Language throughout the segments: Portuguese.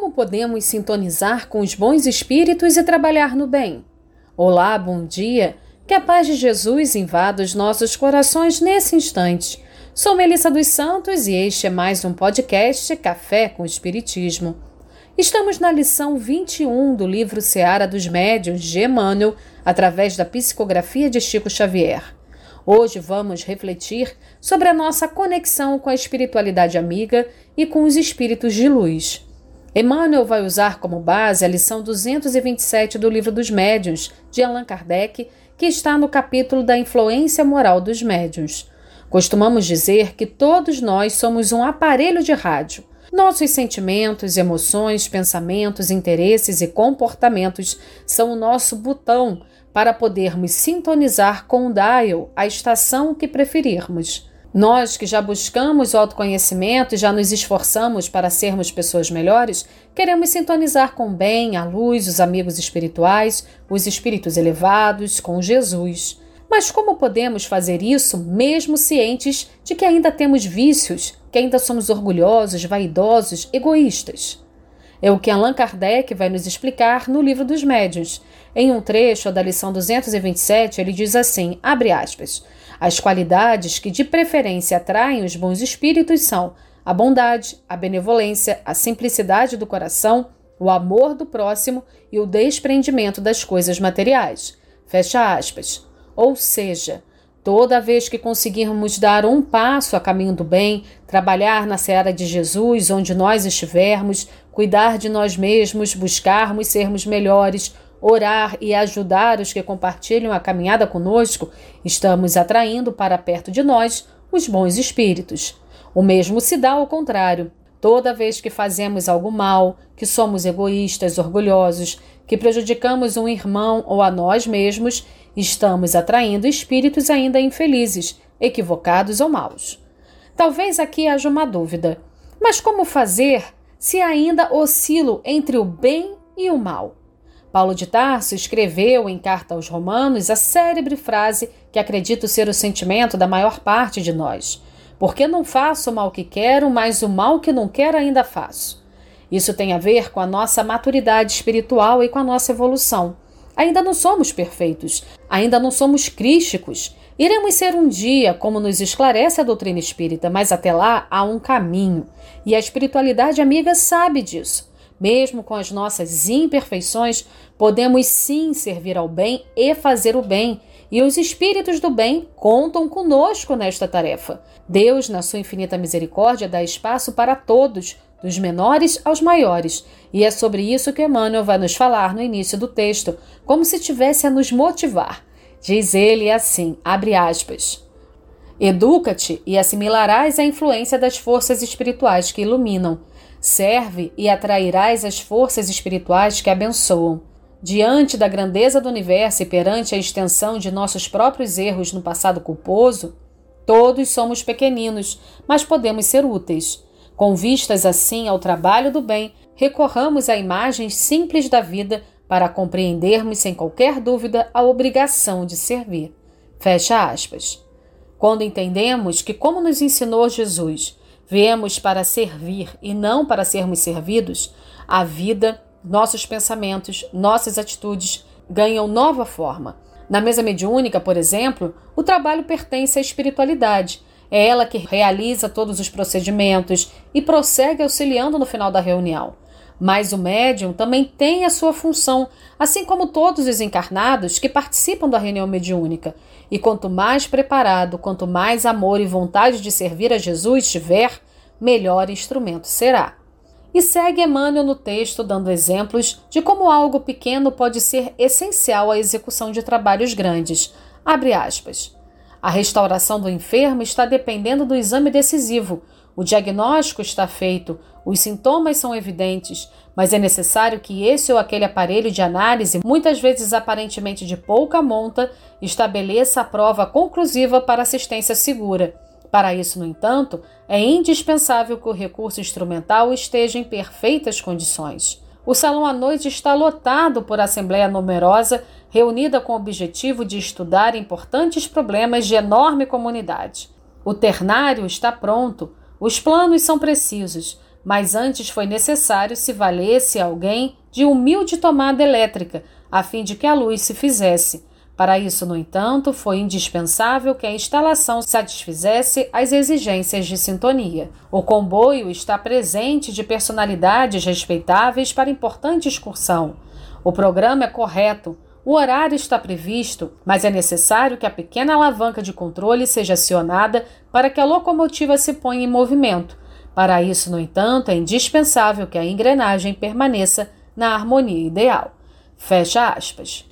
Como podemos sintonizar com os bons espíritos e trabalhar no bem? Olá, bom dia. Que a paz de Jesus invada os nossos corações nesse instante. Sou Melissa dos Santos e este é mais um podcast Café com Espiritismo. Estamos na lição 21 do livro Seara dos Médiuns de Emmanuel, através da psicografia de Chico Xavier. Hoje vamos refletir sobre a nossa conexão com a espiritualidade amiga e com os espíritos de luz. Emmanuel vai usar como base a lição 227 do Livro dos Médiuns, de Allan Kardec, que está no capítulo da influência moral dos médiuns. Costumamos dizer que todos nós somos um aparelho de rádio. Nossos sentimentos, emoções, pensamentos, interesses e comportamentos são o nosso botão para podermos sintonizar com o dial, a estação que preferirmos. Nós que já buscamos o autoconhecimento e já nos esforçamos para sermos pessoas melhores, queremos sintonizar com o bem, a luz, os amigos espirituais, os espíritos elevados, com Jesus. Mas como podemos fazer isso mesmo cientes de que ainda temos vícios, que ainda somos orgulhosos, vaidosos, egoístas? É o que Allan Kardec vai nos explicar no livro dos Médiuns. Em um trecho da lição 227, ele diz assim: abre aspas. As qualidades que de preferência atraem os bons espíritos são a bondade, a benevolência, a simplicidade do coração, o amor do próximo e o desprendimento das coisas materiais. Fecha aspas. Ou seja, toda vez que conseguirmos dar um passo a caminho do bem, trabalhar na seara de Jesus, onde nós estivermos, cuidar de nós mesmos, buscarmos sermos melhores, orar e ajudar os que compartilham a caminhada conosco, estamos atraindo para perto de nós os bons espíritos. O mesmo se dá ao contrário. Toda vez que fazemos algo mal, que somos egoístas, orgulhosos, que prejudicamos um irmão ou a nós mesmos, estamos atraindo espíritos ainda infelizes, equivocados ou maus. Talvez aqui haja uma dúvida. Mas como fazer se ainda oscilo entre o bem e o mal? Paulo de Tarso escreveu em Carta aos Romanos a célebre frase que acredito ser o sentimento da maior parte de nós: Porque não faço o mal que quero, mas o mal que não quero ainda faço. Isso tem a ver com a nossa maturidade espiritual e com a nossa evolução. Ainda não somos perfeitos, ainda não somos crísticos. Iremos ser um dia, como nos esclarece a doutrina espírita, mas até lá há um caminho. E a espiritualidade amiga sabe disso. Mesmo com as nossas imperfeições, podemos sim servir ao bem e fazer o bem, e os espíritos do bem contam conosco nesta tarefa. Deus, na sua infinita misericórdia, dá espaço para todos, dos menores aos maiores, e é sobre isso que Emmanuel vai nos falar no início do texto, como se tivesse a nos motivar. Diz ele assim, abre aspas: Educa-te e assimilarás a influência das forças espirituais que iluminam Serve e atrairás as forças espirituais que abençoam. Diante da grandeza do universo e perante a extensão de nossos próprios erros no passado culposo, todos somos pequeninos, mas podemos ser úteis. Com vistas assim ao trabalho do bem, recorramos a imagens simples da vida para compreendermos sem qualquer dúvida a obrigação de servir. Fecha aspas. Quando entendemos que, como nos ensinou Jesus, Viemos para servir e não para sermos servidos, a vida, nossos pensamentos, nossas atitudes ganham nova forma. Na mesa mediúnica, por exemplo, o trabalho pertence à espiritualidade. É ela que realiza todos os procedimentos e prossegue auxiliando no final da reunião. Mas o médium também tem a sua função, assim como todos os encarnados que participam da reunião mediúnica. E quanto mais preparado, quanto mais amor e vontade de servir a Jesus tiver, melhor instrumento será. E segue Emmanuel no texto dando exemplos de como algo pequeno pode ser essencial à execução de trabalhos grandes. Abre aspas. A restauração do enfermo está dependendo do exame decisivo, o diagnóstico está feito, os sintomas são evidentes, mas é necessário que esse ou aquele aparelho de análise, muitas vezes aparentemente de pouca monta, estabeleça a prova conclusiva para assistência segura. Para isso, no entanto, é indispensável que o recurso instrumental esteja em perfeitas condições. O salão à noite está lotado por assembleia numerosa, reunida com o objetivo de estudar importantes problemas de enorme comunidade. O ternário está pronto, os planos são precisos, mas antes foi necessário se valesse alguém de humilde tomada elétrica, a fim de que a luz se fizesse. Para isso, no entanto, foi indispensável que a instalação satisfizesse as exigências de sintonia. O comboio está presente de personalidades respeitáveis para importante excursão. O programa é correto, o horário está previsto, mas é necessário que a pequena alavanca de controle seja acionada para que a locomotiva se ponha em movimento. Para isso, no entanto, é indispensável que a engrenagem permaneça na harmonia ideal. Fecha aspas.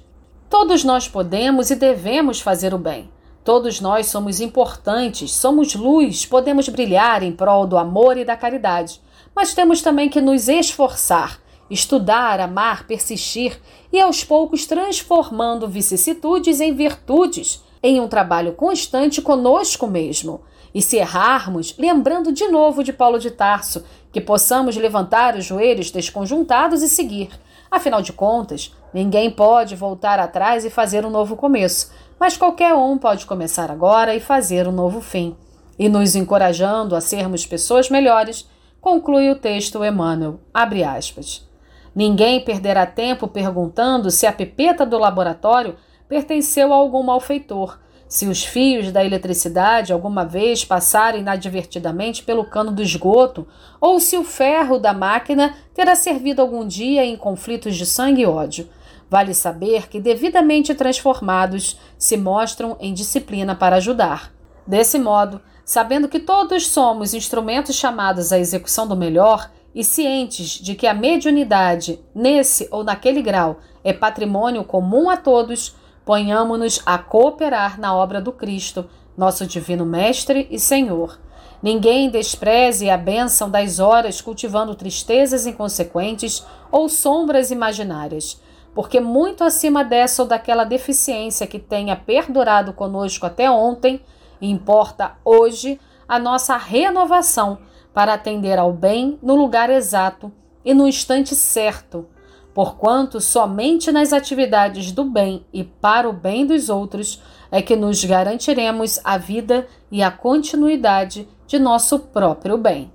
Todos nós podemos e devemos fazer o bem. Todos nós somos importantes, somos luz, podemos brilhar em prol do amor e da caridade, mas temos também que nos esforçar estudar, amar, persistir e aos poucos transformando vicissitudes em virtudes, em um trabalho constante conosco mesmo. E se errarmos, lembrando de novo de Paulo de Tarso, que possamos levantar os joelhos desconjuntados e seguir. Afinal de contas, ninguém pode voltar atrás e fazer um novo começo, mas qualquer um pode começar agora e fazer um novo fim. E nos encorajando a sermos pessoas melhores, conclui o texto Emmanuel. Abre aspas. Ninguém perderá tempo perguntando se a pipeta do laboratório pertenceu a algum malfeitor, se os fios da eletricidade alguma vez passarem inadvertidamente pelo cano do esgoto, ou se o ferro da máquina terá servido algum dia em conflitos de sangue e ódio. Vale saber que, devidamente transformados, se mostram em disciplina para ajudar. Desse modo, sabendo que todos somos instrumentos chamados à execução do melhor, e cientes de que a mediunidade, nesse ou naquele grau, é patrimônio comum a todos, ponhamo-nos a cooperar na obra do Cristo, nosso Divino Mestre e Senhor. Ninguém despreze a bênção das horas cultivando tristezas inconsequentes ou sombras imaginárias, porque muito acima dessa ou daquela deficiência que tenha perdurado conosco até ontem, importa hoje a nossa renovação para atender ao bem no lugar exato e no instante certo, porquanto somente nas atividades do bem e para o bem dos outros é que nos garantiremos a vida e a continuidade de nosso próprio bem.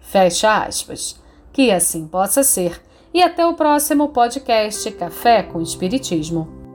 Fecha aspas. Que assim possa ser. E até o próximo podcast Café com Espiritismo.